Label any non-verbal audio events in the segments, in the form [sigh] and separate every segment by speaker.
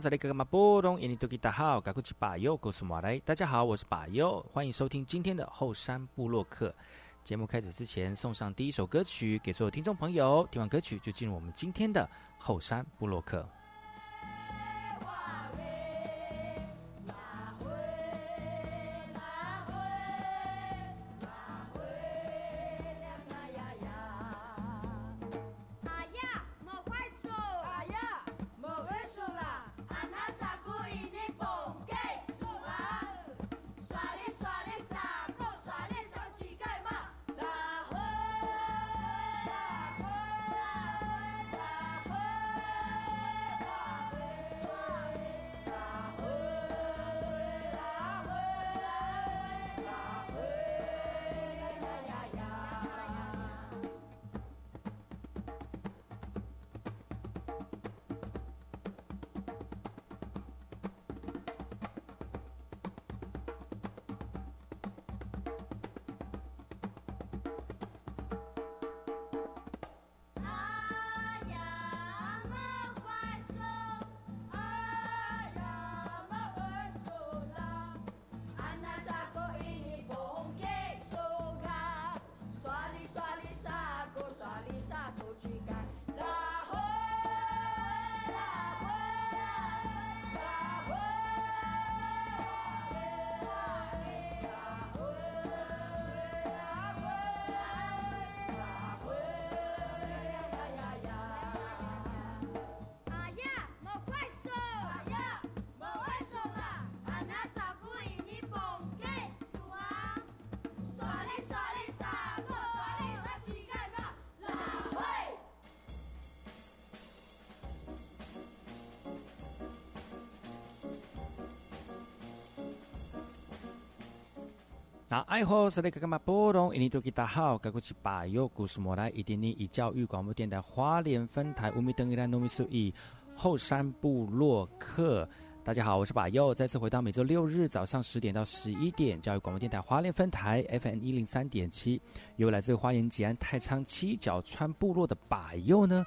Speaker 1: 来好，这里哥哥马波东，印尼多吉大好，赶快去把右告诉马来。大家好，我是巴尤，欢迎收听今天的后山部落客。节目开始之前，送上第一首歌曲给所有听众朋友。听完歌曲，就进入我们今天的后山部落客。那爱好是那个干嘛波动？印尼多吉大好，该过去把右故事莫来，一点点以教育广播电台花莲分台五米登一兰糯米数一后山部落客。大家好，我是把右，再次回到每周六日早上十点到十一点，教育广播电台花莲分台 FM 一零三点七，由来自花莲吉安太仓七角川部落的把右呢。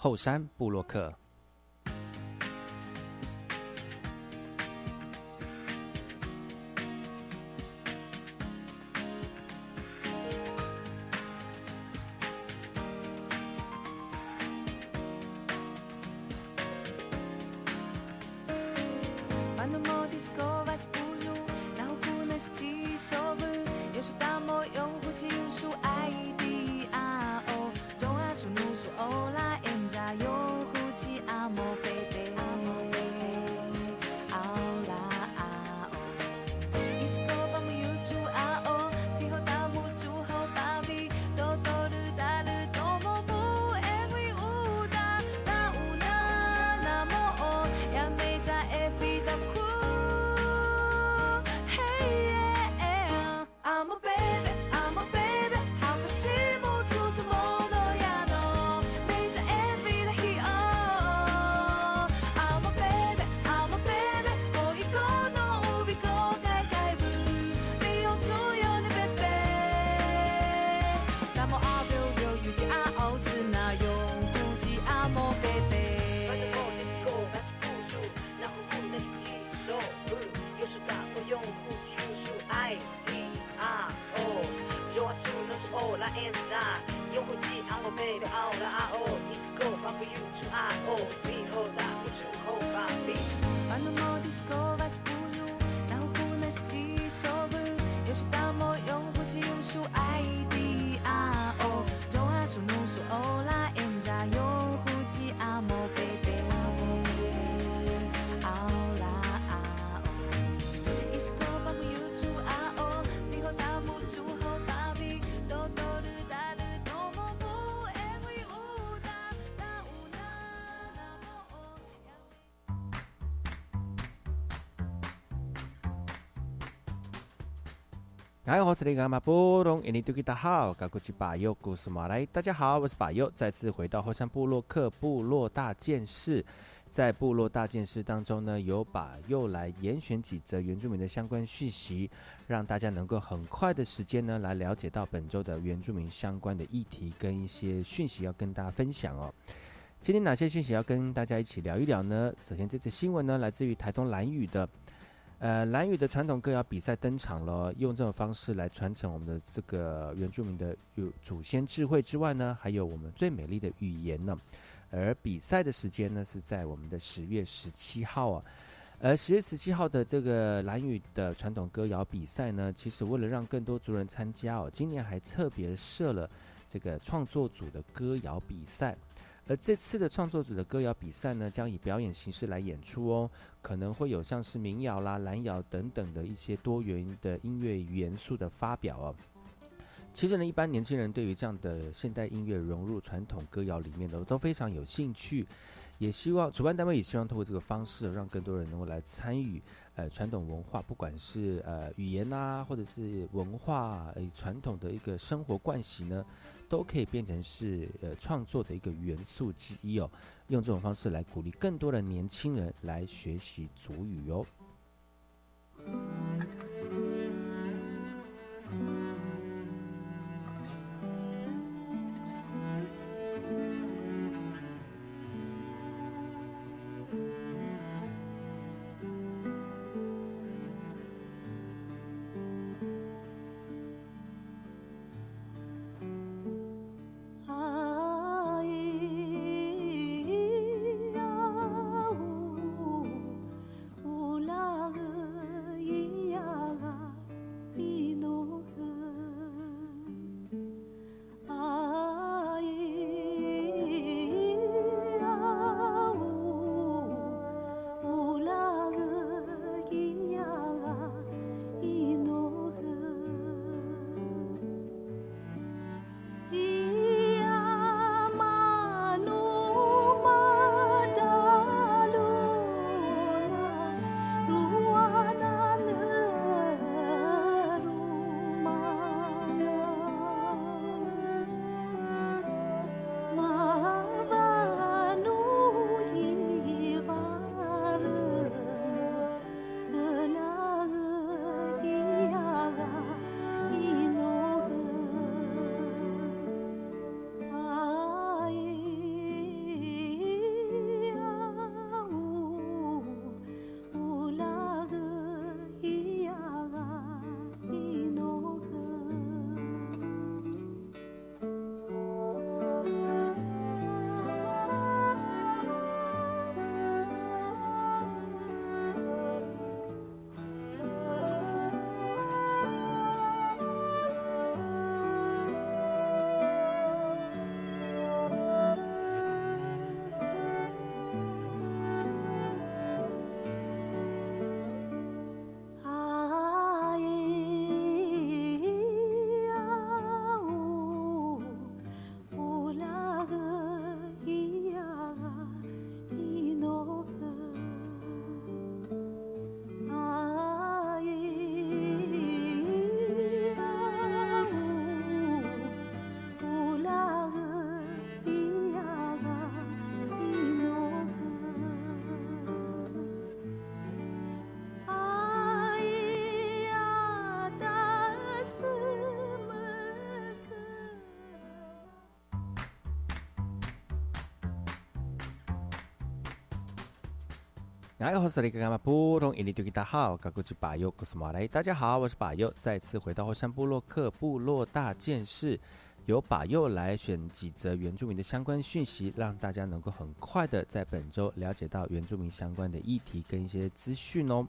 Speaker 1: 后山布洛克。嗨，我是那个马波隆，印尼多吉达好，高古吉巴尤古斯马来，大家好，我是巴尤，再次回到后山部落克部落大件事，在部落大件事当中呢，由把又来严选几则原住民的相关讯息，让大家能够很快的时间呢，来了解到本周的原住民相关的议题跟一些讯息要跟大家分享哦。今天哪些讯息要跟大家一起聊一聊呢？首先，这次新闻呢，来自于台东蓝屿的。呃，蓝语的传统歌谣比赛登场了，用这种方式来传承我们的这个原住民的有祖先智慧之外呢，还有我们最美丽的语言呢。而比赛的时间呢是在我们的十月十七号啊。而十月十七号的这个蓝语的传统歌谣比赛呢，其实为了让更多族人参加哦，今年还特别设了这个创作组的歌谣比赛。而这次的创作组的歌谣比赛呢，将以表演形式来演出哦，可能会有像是民谣啦、蓝谣等等的一些多元的音乐元素的发表哦。其实呢，一般年轻人对于这样的现代音乐融入传统歌谣里面的都非常有兴趣，也希望主办单位也希望通过这个方式，让更多人能够来参与呃传统文化，不管是呃语言啊，或者是文化呃传统的一个生活惯习呢。都可以变成是呃创作的一个元素之一哦，用这种方式来鼓励更多的年轻人来学习祖语哦。大家好，我是大家好，我是巴佑，再次回到后山部落克部落大件事，由巴佑来选几则原住民的相关讯息，让大家能够很快的在本周了解到原住民相关的议题跟一些资讯哦。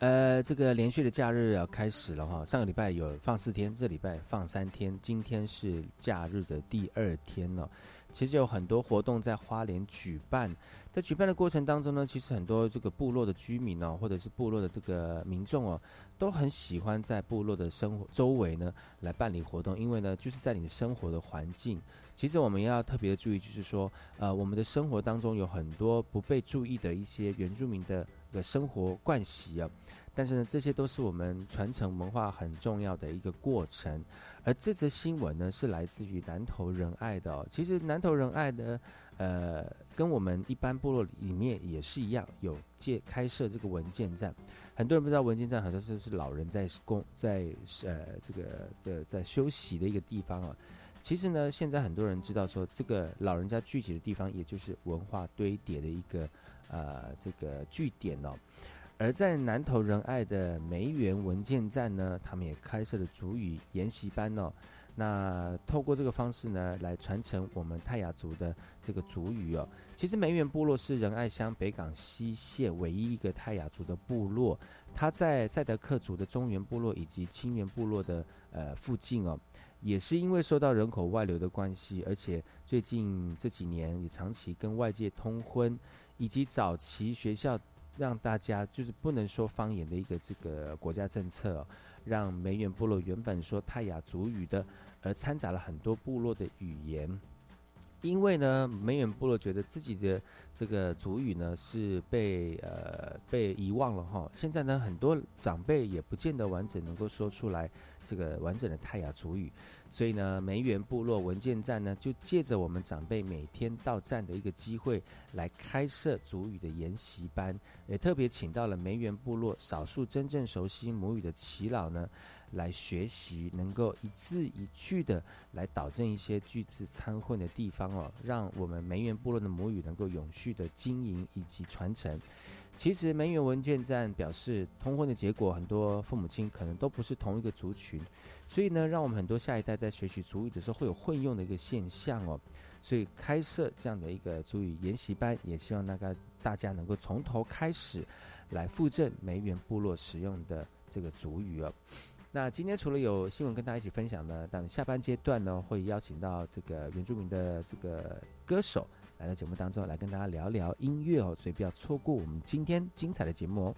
Speaker 1: 呃，这个连续的假日要开始了哈，上个礼拜有放四天，这礼拜放三天，今天是假日的第二天了。其实有很多活动在花莲举办，在举办的过程当中呢，其实很多这个部落的居民哦，或者是部落的这个民众哦，都很喜欢在部落的生活周围呢来办理活动，因为呢，就是在你的生活的环境。其实我们要特别注意，就是说，呃，我们的生活当中有很多不被注意的一些原住民的的生活惯习啊。但是呢，这些都是我们传承文化很重要的一个过程。而这则新闻呢，是来自于南投仁爱的。哦。其实南投仁爱呢，呃，跟我们一般部落里面也是一样，有借开设这个文件站。很多人不知道文件站，很多时候是老人在工在呃这个的在休息的一个地方啊。其实呢，现在很多人知道说，这个老人家聚集的地方，也就是文化堆叠的一个呃这个据点哦。而在南投仁爱的梅园文件站呢，他们也开设了主语研习班哦。那透过这个方式呢，来传承我们泰雅族的这个族语哦。其实梅园部落是仁爱乡北港西线唯一一个泰雅族的部落，它在赛德克族的中原部落以及清源部落的呃附近哦。也是因为受到人口外流的关系，而且最近这几年也长期跟外界通婚，以及早期学校。让大家就是不能说方言的一个这个国家政策，让梅远部落原本说泰雅族语的，而掺杂了很多部落的语言。因为呢，梅远部落觉得自己的这个族语呢是被呃被遗忘了哈。现在呢，很多长辈也不见得完整能够说出来这个完整的泰雅族语。所以呢，梅园部落文件站呢，就借着我们长辈每天到站的一个机会，来开设祖语的研习班，也特别请到了梅园部落少数真正熟悉母语的耆老呢，来学习，能够一字一句的来导正一些句子参混的地方哦，让我们梅园部落的母语能够永续的经营以及传承。其实梅园文件站表示，通婚的结果，很多父母亲可能都不是同一个族群。所以呢，让我们很多下一代在学习主语的时候会有混用的一个现象哦。所以开设这样的一个主语研习班，也希望大家大家能够从头开始来复振梅园部落使用的这个主语哦。那今天除了有新闻跟大家一起分享呢，但下半阶段呢会邀请到这个原住民的这个歌手来到节目当中来跟大家聊聊音乐哦，所以不要错过我们今天精彩的节目哦。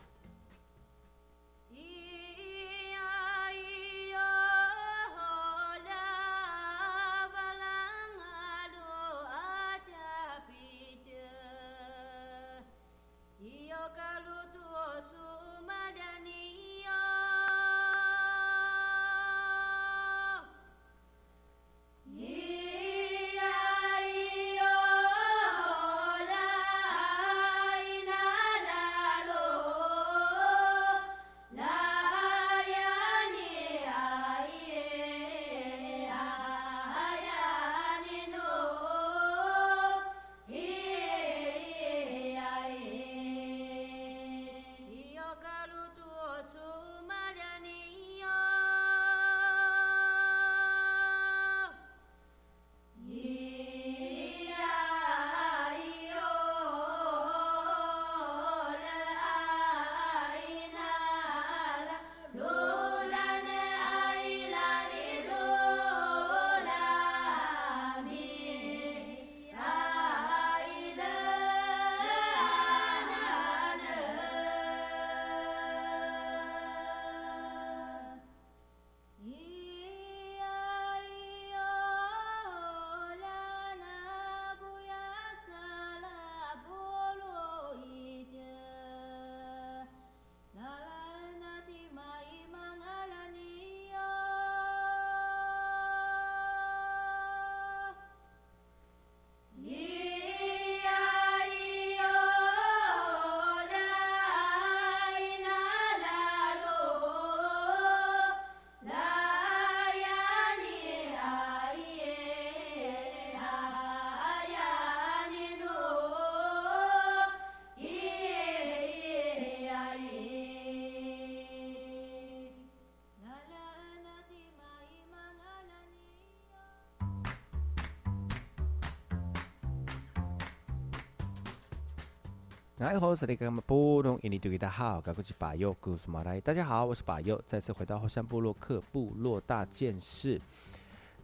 Speaker 1: 哎，好，是那个布隆印尼对大家好，我是巴佑，古斯马来。大家好，我是巴佑，再次回到后山部落克部落大件事。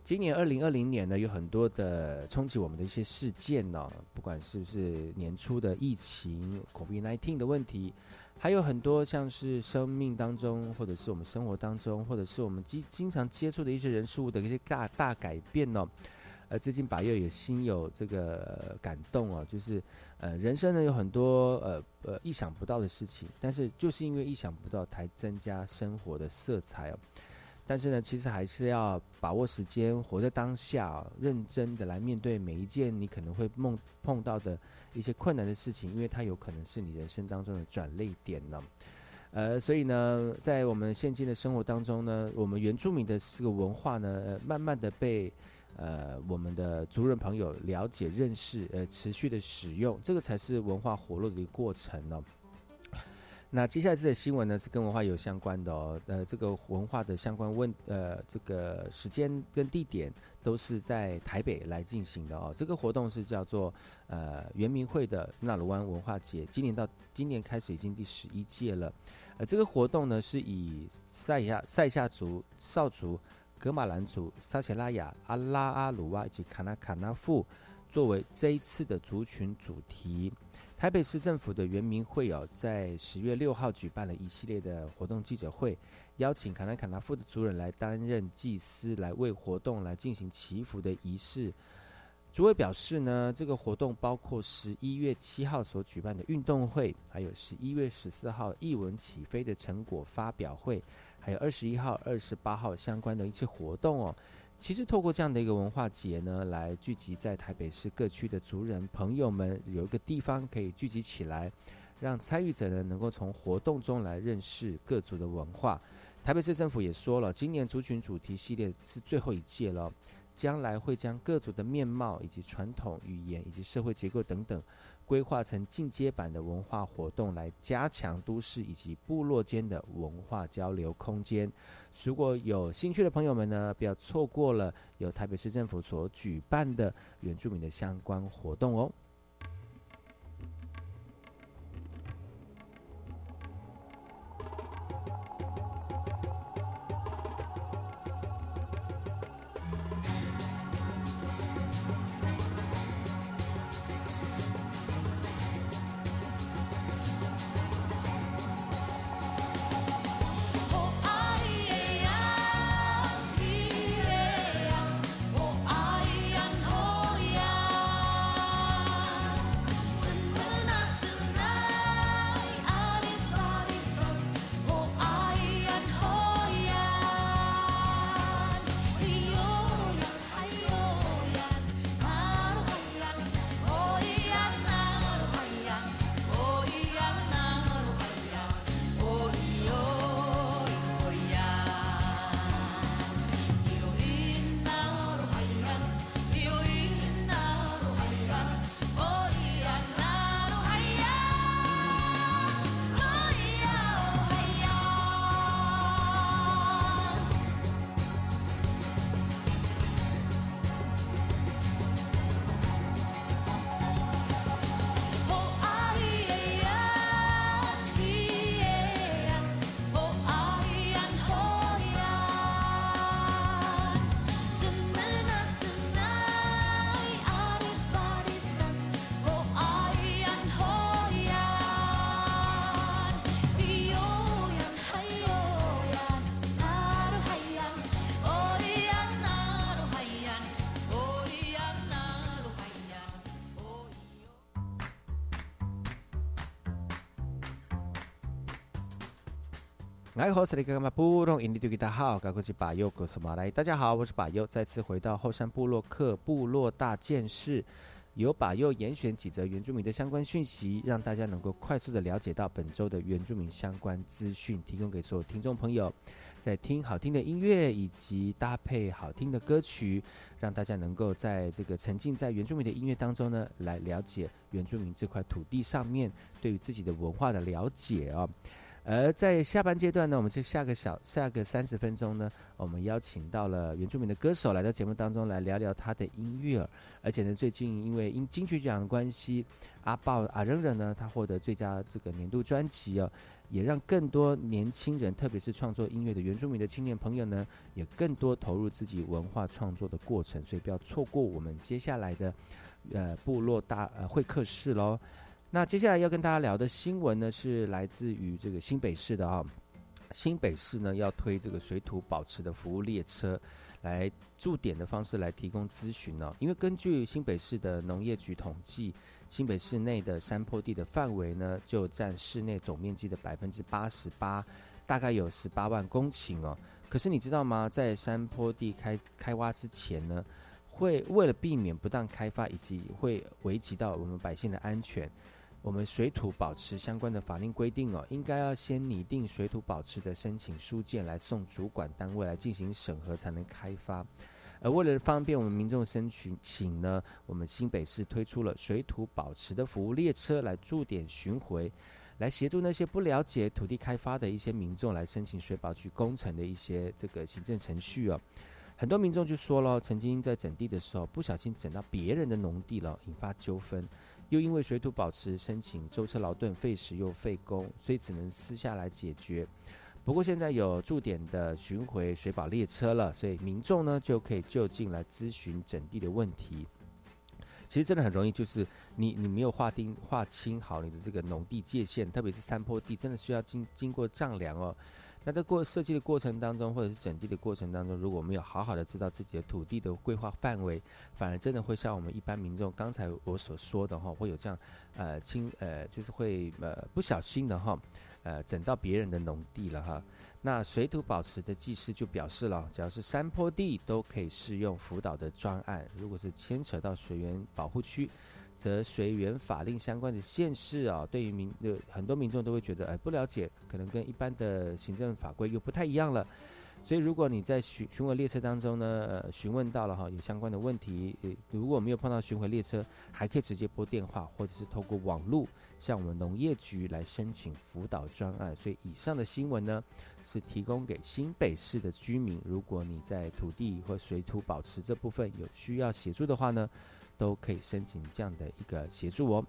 Speaker 1: 今年二零二零年呢，有很多的冲击我们的一些事件呢，不管是不是年初的疫情、COVID-19 的问题，还有很多像是生命当中，或者是我们生活当中，或者是我们经经常接触的一些人事物的一些大大改变呢。呃，最近把又也心有这个感动哦，就是呃，人生呢有很多呃呃意想不到的事情，但是就是因为意想不到，才增加生活的色彩哦。但是呢，其实还是要把握时间，活在当下，认真的来面对每一件你可能会梦碰到的一些困难的事情，因为它有可能是你人生当中的转泪点呢。呃，所以呢，在我们现今的生活当中呢，我们原住民的这个文化呢，慢慢的被呃我们的族人朋友了解、认识，呃，持续的使用，这个才是文化活络的一个过程呢。那接下来这个新闻呢，是跟文化有相关的哦。呃，这个文化的相关问，呃，这个时间跟地点都是在台北来进行的哦。这个活动是叫做呃圆明会的纳鲁湾文化节，今年到今年开始已经第十一届了。呃，这个活动呢是以塞亚塞夏族、少族、格马兰族、撒切拉雅、阿拉阿鲁哇以及卡纳卡纳富作为这一次的族群主题。台北市政府的原民会哦，在十月六号举办了一系列的活动记者会，邀请卡纳卡纳夫的族人来担任祭司，来为活动来进行祈福的仪式。主委表示呢，这个活动包括十一月七号所举办的运动会，还有十一月十四号译文起飞的成果发表会，还有二十一号、二十八号相关的一些活动哦。其实透过这样的一个文化节呢，来聚集在台北市各区的族人朋友们，有一个地方可以聚集起来，让参与者呢能够从活动中来认识各族的文化。台北市政府也说了，今年族群主题系列是最后一届了，将来会将各族的面貌以及传统语言以及社会结构等等。规划成进阶版的文化活动，来加强都市以及部落间的文化交流空间。如果有兴趣的朋友们呢，不要错过了由台北市政府所举办的原住民的相关活动哦。来，好，这里干嘛不弄？印尼对大家好，我是巴佑，哥斯马来。大家好，我是巴佑，再次回到后山部落克部落大件事，由巴佑严选几则原住民的相关讯息，让大家能够快速的了解到本周的原住民相关资讯，提供给所有听众朋友。在听好听的音乐以及搭配好听的歌曲，让大家能够在这个沉浸在原住民的音乐当中呢，来了解原住民这块土地上面对于自己的文化的了解哦。而在下半阶段呢，我们是下个小下个三十分钟呢，我们邀请到了原住民的歌手来到节目当中来聊聊他的音乐。而且呢，最近因为因金曲奖的关系，阿豹阿扔扔呢，他获得最佳这个年度专辑哦，也让更多年轻人，特别是创作音乐的原住民的青年朋友呢，也更多投入自己文化创作的过程。所以不要错过我们接下来的呃部落大呃会客室喽。那接下来要跟大家聊的新闻呢，是来自于这个新北市的啊，新北市呢要推这个水土保持的服务列车，来驻点的方式来提供咨询呢。因为根据新北市的农业局统计，新北市内的山坡地的范围呢，就占市内总面积的百分之八十八，大概有十八万公顷哦。可是你知道吗？在山坡地开开挖之前呢，会为了避免不当开发以及会危及到我们百姓的安全。我们水土保持相关的法令规定哦，应该要先拟定水土保持的申请书件来送主管单位来进行审核，才能开发。而为了方便我们民众申请呢，我们新北市推出了水土保持的服务列车来驻点巡回，来协助那些不了解土地开发的一些民众来申请水保局工程的一些这个行政程序哦。很多民众就说了，曾经在整地的时候不小心整到别人的农地了，引发纠纷。又因为水土保持申请舟车劳顿费时又费工，所以只能私下来解决。不过现在有驻点的巡回水保列车了，所以民众呢就可以就近来咨询整地的问题。其实真的很容易，就是你你没有划定划清好你的这个农地界限，特别是山坡地，真的需要经经过丈量哦。那在过设计的过程当中，或者是整地的过程当中，如果没有好好的知道自己的土地的规划范围，反而真的会像我们一般民众刚才我所说的哈，会有这样呃轻呃就是会呃不小心的哈呃整到别人的农地了哈。那水土保持的技师就表示了，只要是山坡地都可以适用辅导的专案，如果是牵扯到水源保护区。则随原法令相关的县市啊，对于民呃很多民众都会觉得哎不了解，可能跟一般的行政法规又不太一样了。所以如果你在巡巡回列车当中呢，呃询问到了哈有相关的问题，如果没有碰到巡回列车，还可以直接拨电话或者是透过网络向我们农业局来申请辅导专案。所以以上的新闻呢，是提供给新北市的居民，如果你在土地或水土保持这部分有需要协助的话呢。都可以申请这样的一个协助哦。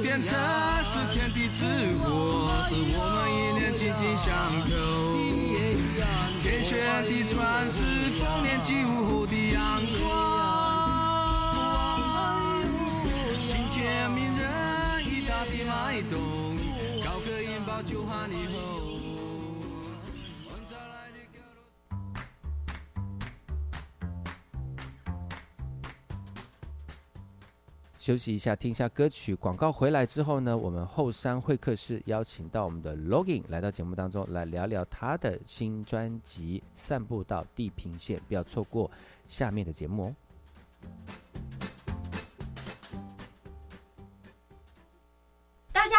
Speaker 2: 这是天地之火，是我们一念紧紧相扣。天旋地转是丰年祭五的阳光。今天名人一大地脉动，高歌引爆九汉以后。
Speaker 1: 休息一下，听一下歌曲。广告回来之后呢，我们后山会客室邀请到我们的 Login 来到节目当中，来聊聊他的新专辑《散步到地平线》，不要错过下面的节目哦。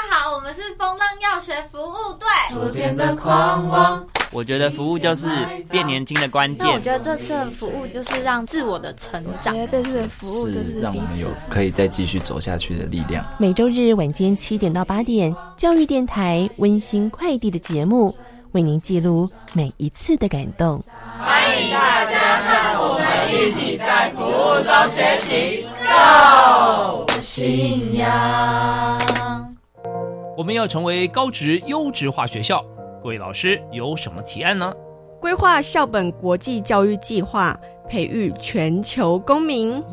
Speaker 3: 好，我们是风浪药学服务队。
Speaker 4: 昨天的狂妄。
Speaker 5: 我觉得服务就是变年轻的关键。
Speaker 3: 我觉得这次的服务就是让自我的成长。
Speaker 4: 我觉得这次的服务就是
Speaker 6: 让我们有可以再继续走下去的力量。
Speaker 7: 每周日晚间七点到八点，教育电台温馨快递的节目，为您记录每一次的感动。
Speaker 4: 欢迎大家和我们。一起在服务中学习，Go！信仰。
Speaker 8: 我们要成为高职优质化学校，各位老师有什么提案呢？
Speaker 9: 规划校本国际教育计划，培育全球公民，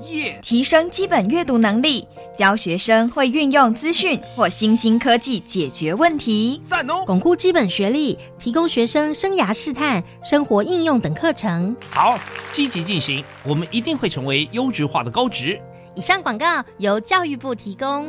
Speaker 10: 提升基本阅读能力，教学生会运用资讯或新兴科技解决问题，
Speaker 8: 赞哦！
Speaker 11: 巩固基本学历，提供学生生涯试探、生活应用等课程。
Speaker 8: 好，积极进行，我们一定会成为优质化的高职。
Speaker 11: 以上广告由教育部提供。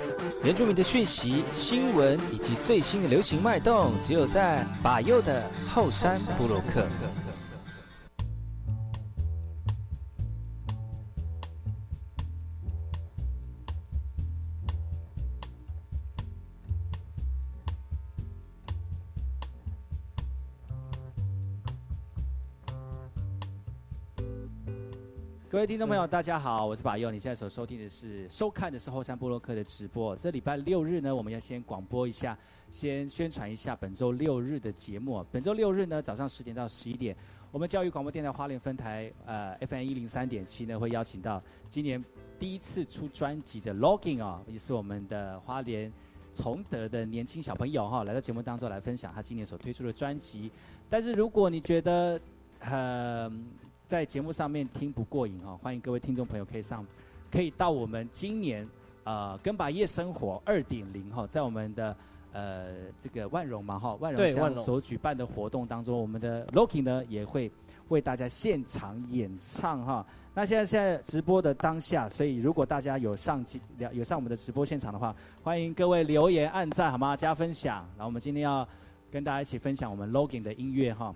Speaker 1: 原住民的讯息、新闻以及最新的流行脉动，只有在把右的后山部落克。各位听众朋友，大家好，我是把佑。你现在所收听的是、收看的是后山部落克的直播。这礼拜六日呢，我们要先广播一下，先宣传一下本周六日的节目。本周六日呢，早上十点到十一点，我们教育广播电台花莲分台呃 FM 一零三点七呢，会邀请到今年第一次出专辑的 Logging 哦，也是我们的花莲崇德的年轻小朋友哈、来到节目当中来分享他今年所推出的专辑。但是如果你觉得呃在节目上面听不过瘾哈、欢迎各位听众朋友可以上，可以到我们今年呃跟把夜生活二点零哈，在我们的呃这个万荣嘛哈，万荣
Speaker 12: 对万荣
Speaker 1: 乡所举办的活动当中，我们的 Loki 呢也会为大家现场演唱哈。那现在现在直播的当下，所以如果大家有上机有上我们的直播现场的话，欢迎各位留言、按赞好吗？加分享。然后我们今天要跟大家一起分享我们 Logan 的音乐哈。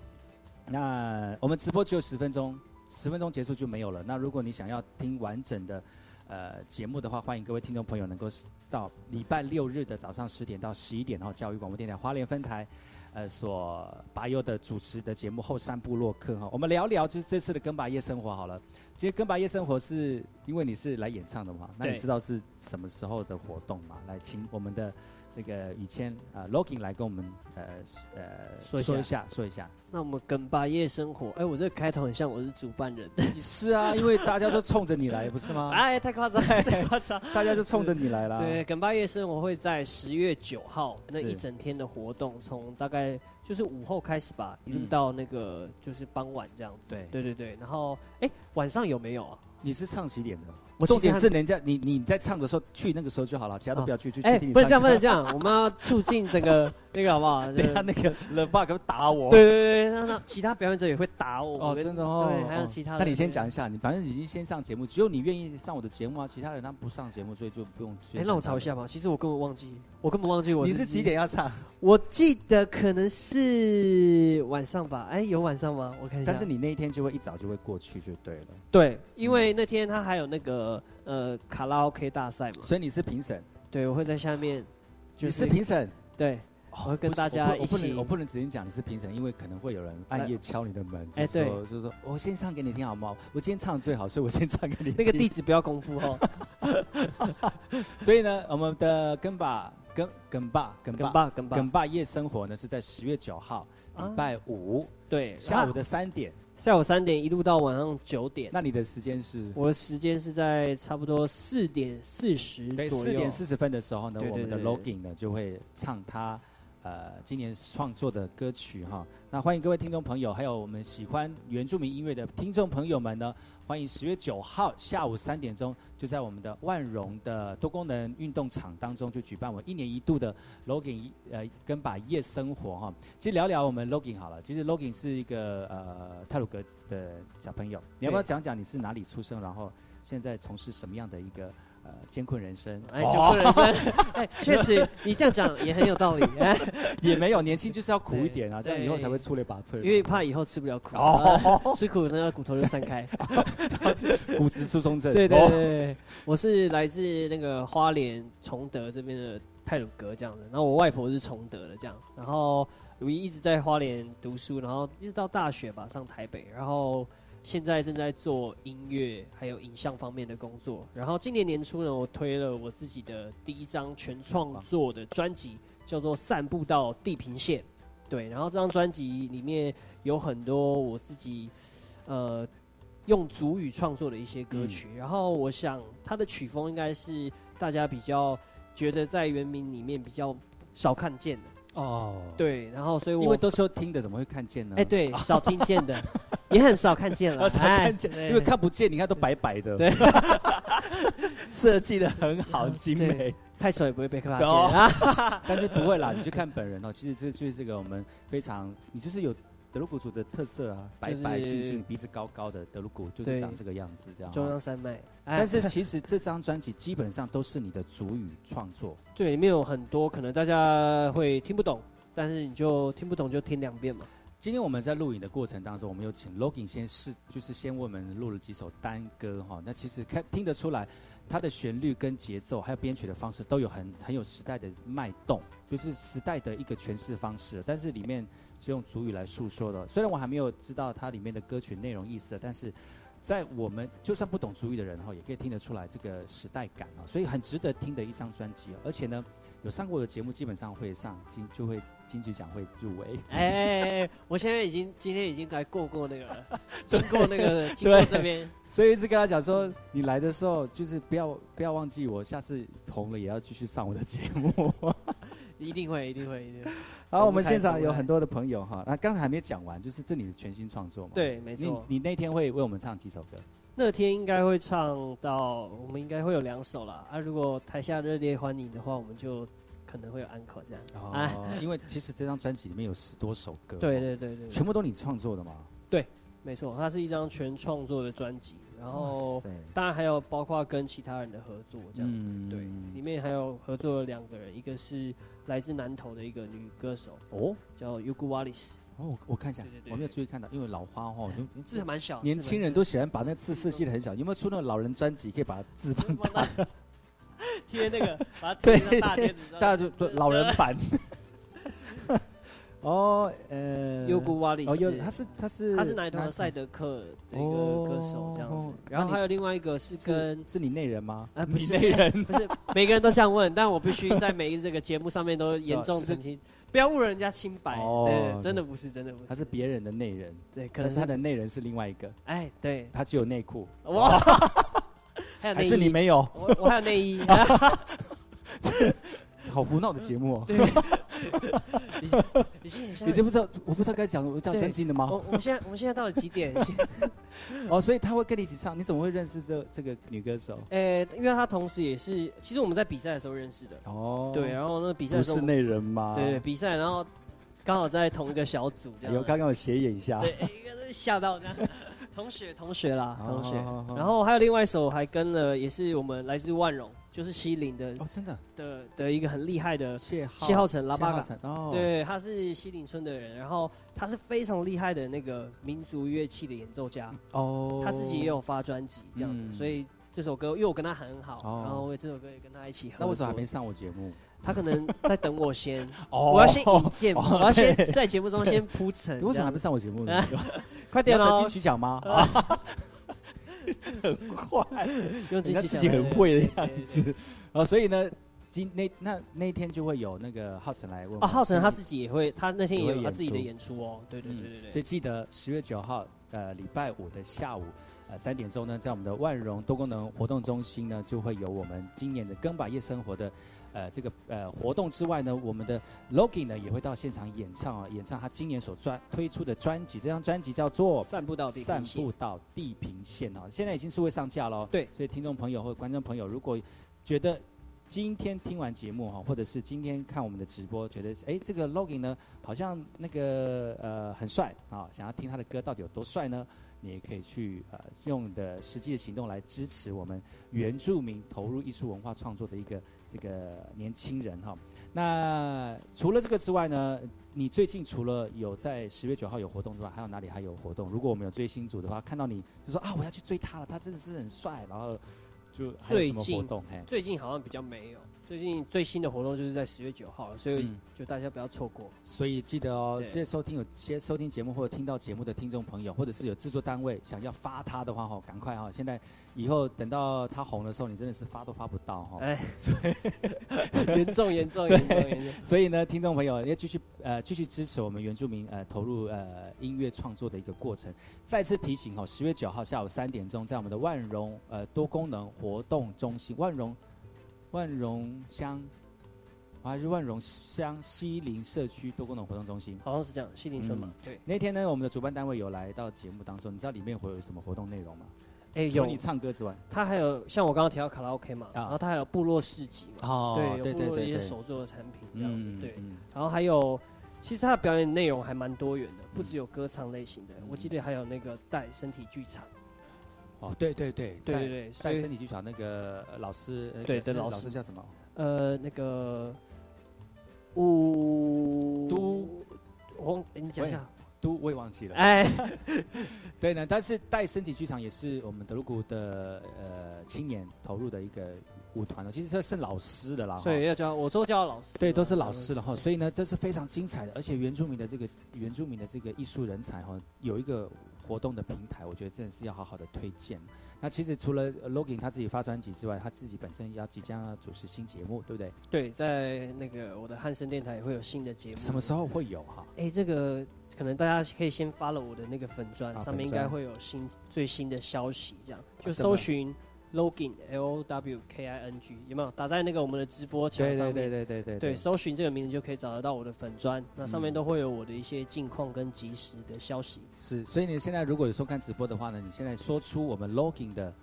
Speaker 1: 那我们直播只有十分钟，十分钟结束就没有了。那如果你想要听完整的呃节目的话，欢迎各位听众朋友能够到礼拜六日的早上十点到十一点，然后教育广播电台花莲分台。呃，所拔优的主持的节目后山部落客哈，我们聊聊就是这次的跟拔夜生活好了。其实跟拔夜生活是因为你是来演唱的嘛，那你知道是什么时候的活动吗？来，请我们的这个雨谦啊 Logan 来跟我们呃呃
Speaker 12: 说一下
Speaker 1: 说一下说一下。
Speaker 12: 那我们跟巴夜生活，哎，我这个开头很像我是主办人。
Speaker 1: 你是啊，[laughs] 因为大家都冲着你来，[laughs] 不是吗？
Speaker 12: 哎，太夸张，[laughs] 太夸张，
Speaker 1: 大家就冲着你来了。
Speaker 12: 对，梗巴夜生活会在十月九号那一整天的活动，从大概就是午后开始吧，一路
Speaker 1: 嗯
Speaker 12: 到那个就是傍晚这样子。
Speaker 1: 对
Speaker 12: 对对对，然后哎，晚上有没有啊？
Speaker 1: 你是唱几点的？
Speaker 12: 我
Speaker 1: 重点是人家你你在唱的时候去那个时候就好了，其他都不要去。去听你
Speaker 12: 不能这样，不能这样，我们要促进这个那个好不好？
Speaker 1: 等一下那个 The Bug 打我。
Speaker 12: 对对对，那那其他表演者也会打我。
Speaker 1: 哦，真的哦。
Speaker 12: 对，还有
Speaker 1: 哦
Speaker 12: 其他的。
Speaker 1: 那你先讲一下，你反正已经先上节目，只有你愿意上我的节目啊，其他人他不上节目，所以就不用。
Speaker 12: 哎，让我查一下吧。其实我根本忘记，我根本忘记我
Speaker 1: 你是几点要唱？
Speaker 12: 我记得可能是晚上吧。哎，有晚上吗？我看一下。
Speaker 1: 但是你那一天就会一早就会过去就对了。
Speaker 12: 对，因为那天他还有那个呃卡拉 OK 大赛嘛，
Speaker 1: 所以你是评审。
Speaker 12: 对，我会在下面。
Speaker 1: 你是评审。
Speaker 12: 对，跟大家一起。
Speaker 1: 我不能，我不能直接讲你是评审，因为可能会有人暗夜敲你的门。
Speaker 12: 哎，对，
Speaker 1: 就是说我先唱给你听好吗？我今天唱的最好，所以我先唱给你。[laughs]
Speaker 12: 那个地址不要公布哦。[laughs]
Speaker 1: 所以呢，我们的跟爸跟跟爸跟
Speaker 12: 跟爸跟爸
Speaker 1: 跟爸夜生活呢是在十月九号礼拜五，
Speaker 12: 对，
Speaker 1: 下午的三点，
Speaker 12: 下午三点一路到晚上九点。
Speaker 1: 那你的时间是？
Speaker 12: 我的时间是在差不多四点四十
Speaker 1: 对。四点四十分的时候呢，我们的 Login 呢就会唱他呃今年创作的歌曲哈。那欢迎各位听众朋友，还有我们喜欢原住民音乐的听众朋友们呢，欢迎十月九号下午三点钟，就在我们的万荣的多功能运动场当中，就举办我一年一度的 Login 呃跟把夜生活哈。其实聊聊我们 Login 好了，其实 Login 是一个呃泰鲁格的小朋友，你要不要讲讲你是哪里出生，然后现在从事什么样的一个？呃，艰困人生，
Speaker 12: 哎，艰困人生，哎，确实，你这样讲也很有道理。哎，[laughs]
Speaker 1: 也没有年轻就是要苦一点啊，这样以后才会出类拔萃。
Speaker 12: 因为怕以后吃不了苦，[laughs] 吃苦那个骨头就散开，[laughs]
Speaker 1: 骨质疏松症。
Speaker 12: 对对对，我是来自那个花莲崇德这边的泰鲁格这样的，然后我外婆是崇德的这样，然后我一直在花莲读书，然后一直到大学吧上台北，然后现在正在做音乐还有影像方面的工作，然后今年年初呢，我推了我自己的第一张全创作的专辑，叫做《散步到地平线》，对，然后这张专辑里面有很多我自己呃用主语创作的一些歌曲，然后我想它的曲风应该是大家比较觉得在原名里面比较少看见的
Speaker 1: 哦。
Speaker 12: 对，然后所以我
Speaker 1: 因为都是听的，怎么会看见呢？
Speaker 12: 哎对 [laughs] 少听见的也很少看见了 [laughs]
Speaker 1: 少看见，
Speaker 12: 哎
Speaker 1: 因为看不见，你看都白白的。
Speaker 12: 对，[laughs]
Speaker 1: 设计的很好，精美
Speaker 12: 对。太丑也不会被发现
Speaker 1: 哦
Speaker 12: 啊。
Speaker 1: 但是不会啦，你去看本人哦，其实这就是这个我们非常，你就是有德鲁古族的特色啊，白白净净，鼻子高高的德鲁古就是长这个样子，这样。
Speaker 12: 中央山脉哎 [laughs]
Speaker 1: 但是其实这张专辑基本上都是你的主语创作。
Speaker 12: 对，里面有很多可能大家会听不懂，但是你就听不懂就听两遍嘛。
Speaker 1: 今天我们在录影的过程当中，我们有请 Logan 先试，就是先为我们录了几首单歌哈。那其实看听得出来，它的旋律跟节奏，还有编曲的方式，都有很很有时代的脉动，就是时代的一个诠释方式。但是里面是用主语来诉说的。虽然我还没有知道它里面的歌曲内容意思，但是在我们就算不懂主语的人哈，也可以听得出来这个时代感啊。所以很值得听的一张专辑，而且呢，有上过的节目基本上会上金就会金曲奖会入围。
Speaker 12: 哎哎哎，我现在已经今天已经来过过那个了，经过那个经过这边，[laughs]
Speaker 1: 所以一直跟他讲说，你来的时候就是不要不要忘记我，下次红了也要继续上我的节目。
Speaker 12: 一定会一定会一定会。[laughs]
Speaker 1: 好，我们
Speaker 12: 开
Speaker 1: 现场有很多的朋友哈，那刚才还没讲完，就是这里的全新创作嘛？
Speaker 12: 对没错
Speaker 1: 你你那天会为我们唱几首歌？
Speaker 12: 那天应该会唱到，我们应该会有两首啦。啊，如果台下热烈欢迎的话，我们就可能会有安可这样。啊，
Speaker 1: 哦，因为其实这张专辑里面有十多首歌，[laughs]
Speaker 12: 对对对对，
Speaker 1: 全部都你创作的吗？
Speaker 12: 对，没错，它是一张全创作的专辑，然后当然还有包括跟其他人的合作这样子。
Speaker 1: 嗯
Speaker 12: 对，里面还有合作了两个人，一个是来自南投的一个女歌手，
Speaker 1: 哦，
Speaker 12: 叫 Yugu Wallace。
Speaker 1: 哦，我我看一下，
Speaker 12: 对对
Speaker 1: 我没有注意看到，因为老花哦，你
Speaker 12: 字蛮小，
Speaker 1: 年轻人都喜欢把那个字设计的很小，有没有出那种老人专辑可以把字放大？
Speaker 12: 贴那个，把它贴在大贴纸上，
Speaker 1: 大家就就老人版。哦，呃，
Speaker 12: 优古瓦里斯
Speaker 1: 他是他是
Speaker 12: 他是南投的赛德克的一个歌手这样子
Speaker 1: 哦，
Speaker 12: 然后还有另外一个是跟
Speaker 1: 是你内人吗？
Speaker 12: 啊，不是
Speaker 1: 内人，
Speaker 12: 不是每个人都这样问，但我必须在每一这个节目上面都严重澄清，[laughs] 不要误人家清白。
Speaker 1: 哦
Speaker 12: 对，真的不是，真的不是。
Speaker 1: 他是别人的内人，
Speaker 12: 对，可能
Speaker 1: 是他的内人是另外一个。
Speaker 12: 哎，对，
Speaker 1: 他只有内裤。
Speaker 12: 哇，[laughs] 还有内衣
Speaker 1: 是你没有？
Speaker 12: 我我还有内衣。[laughs]
Speaker 1: 好胡闹的节目哦！
Speaker 12: 对，已经已经很像
Speaker 1: 你知不知道？我不知道该讲我讲
Speaker 12: 对
Speaker 1: 真经的吗？
Speaker 12: 我我们现在我们现在到了几点？[laughs] [laughs]
Speaker 1: 哦，所以他会跟你一起唱，你怎么会认识这这个女歌手？
Speaker 12: 呃，因为她同时也是，其实我们在比赛的时候认识的。
Speaker 1: 哦，
Speaker 12: 对，然后那个比赛的时候
Speaker 1: 不是内人吗？
Speaker 12: 对对，比赛，然后刚好在同一个小组这样。
Speaker 1: 有刚刚有斜眼一下。
Speaker 12: 对，吓到这样。[laughs] 同学，同学啦，同学。然后还有另外一首，还跟了，也是我们来自万荣，就是西林的
Speaker 1: 哦，真的
Speaker 12: 的的一个很厉害的
Speaker 1: 谢浩
Speaker 12: 谢浩成拉巴嘎
Speaker 1: 哦
Speaker 12: 对，他是西林村的人，然后他是非常厉害的那个民族乐器的演奏家
Speaker 1: 哦
Speaker 12: 他自己也有发专辑这样子，
Speaker 1: 嗯
Speaker 12: 所以这首歌因为我跟他很好，
Speaker 1: 哦
Speaker 12: 然后为这首歌也跟他一起合作。
Speaker 1: 那为什么还没上我节目？
Speaker 12: 他可能在等我先，[laughs]
Speaker 1: 哦
Speaker 12: 我要先引荐，
Speaker 1: 哦
Speaker 12: 我要先在节目中先铺陈。[laughs]
Speaker 1: 为什么还
Speaker 12: 这样
Speaker 1: 不上我节目呢？[laughs]
Speaker 12: 快点
Speaker 1: 要得金曲奖吗？[laughs] 很快，
Speaker 12: 用金曲奖
Speaker 1: 人家自己很会的样子。啊，所以呢，今那那那一天就会有那个浩辰来问
Speaker 12: 啊，浩辰他自己也会，他那天也有他自己的
Speaker 1: 演
Speaker 12: 演出哦。对对对对对。
Speaker 1: 所以记得十月九号，呃，礼拜五的下午，呃，三点钟呢，在我们的万荣多功能活动中心呢，就会有我们今年的更把夜生活的，呃，这个呃活动之外呢，我们的 Logi 呢也会到现场演唱啊，演唱他今年所专推出的专辑，这张专辑叫做《
Speaker 12: 散步到地平
Speaker 1: 散步到地平线》哈，现在已经是会上架了。
Speaker 12: 对，
Speaker 1: 所以听众朋友或者观众朋友，如果觉得今天听完节目哈，或者是今天看我们的直播，觉得哎这个 Logan 呢好像那个呃很帅啊，想要听他的歌到底有多帅呢？你也可以去呃用的实际的行动来支持我们原住民投入艺术文化创作的一个这个年轻人哈。那除了这个之外呢，你最近除了有在十月九号有活动之外，还有哪里还有活动？如果我们有追星族的话，看到你就说啊我要去追他了，他真的是很帅，然后就还有什么活动？嘿，
Speaker 12: 最近好像比较没有，最近最新的活动就是在十月九号了，所以
Speaker 1: 嗯
Speaker 12: 就大家不要错过。
Speaker 1: 所以记得哦，
Speaker 12: 对
Speaker 1: 现在收听有些收听节目或者听到节目的听众朋友，或者是有制作单位想要发他的话，哈，赶快哈！现在以后等到他红的时候，你真的是发都发不到哈。
Speaker 12: 哎
Speaker 1: 所以 [laughs]
Speaker 12: 严重严重
Speaker 1: 对
Speaker 12: 严重严重
Speaker 1: 所以呢，听众朋友要继续呃继续支持我们原住民呃投入呃音乐创作的一个过程。再次提醒哦，十月九号下午三点钟，在我们的万荣呃多功能活动中心，万荣万荣乡。还是万荣乡西林社区多功能活动中心，
Speaker 12: 好像是这样，西林村嘛
Speaker 1: 嗯
Speaker 12: 对。
Speaker 1: 那天呢，我们的主办单位有来到节目当中，你知道里面会有什么活动内容吗？
Speaker 12: 哎有
Speaker 1: 你唱歌之外，
Speaker 12: 他还有像我刚刚提到卡拉 OK 嘛，然后他还有部落市集嘛，
Speaker 1: 哦
Speaker 12: 对，有
Speaker 1: 对
Speaker 12: 部落的一些
Speaker 1: 对对对
Speaker 12: 手作的产品这样子，
Speaker 1: 嗯
Speaker 12: 对
Speaker 1: 嗯。
Speaker 12: 然后还有，其实他的表演内容还蛮多元的，不
Speaker 1: 嗯
Speaker 12: 只有歌唱类型的，我记得还有那个带身体剧场，
Speaker 1: 哦，对对对
Speaker 12: 对对对
Speaker 1: 带身体剧场那个呃老师，呃
Speaker 12: 对的
Speaker 1: 老
Speaker 12: 老师
Speaker 1: 叫什么？
Speaker 12: 呃，那个武
Speaker 1: 都，
Speaker 12: 我你讲一下，
Speaker 1: 都？我也忘记了。
Speaker 12: 哎，[laughs]
Speaker 1: 对呢，但是带身体剧场也是我们德鲁古的呃青年投入的一个舞团了，其实这是老师的啦，
Speaker 12: 所以要教我都叫老师，
Speaker 1: 对，都是老师了哈，所以呢，这是非常精彩的，而且原住民的这个原住民的这个艺术人才哈，有一个活动的平台，我觉得真的是要好好的推荐。那其实除了呃 Logan 他自己发专辑之外，他自己本身要即将要主持新节目，对不对？
Speaker 12: 对，在那个我的汉声电台也会有新的节目，
Speaker 1: 什么时候会有哈？
Speaker 12: 哎，这个可能大家可以先发了我的那个粉砖，
Speaker 1: 啊
Speaker 12: 上面应该会有新最新的消息，这样就搜寻 login L O W K I N G 有没有？打在那个我们的直播墙上面？
Speaker 1: 对对对对。对
Speaker 12: 对，搜寻这个名字就可以找得到我的粉砖，那上面
Speaker 1: 嗯
Speaker 12: 都会有我的一些近况跟及时的消息。
Speaker 1: 是，所以你现在如果有收看直播的话呢，你现在说出我们 Login 的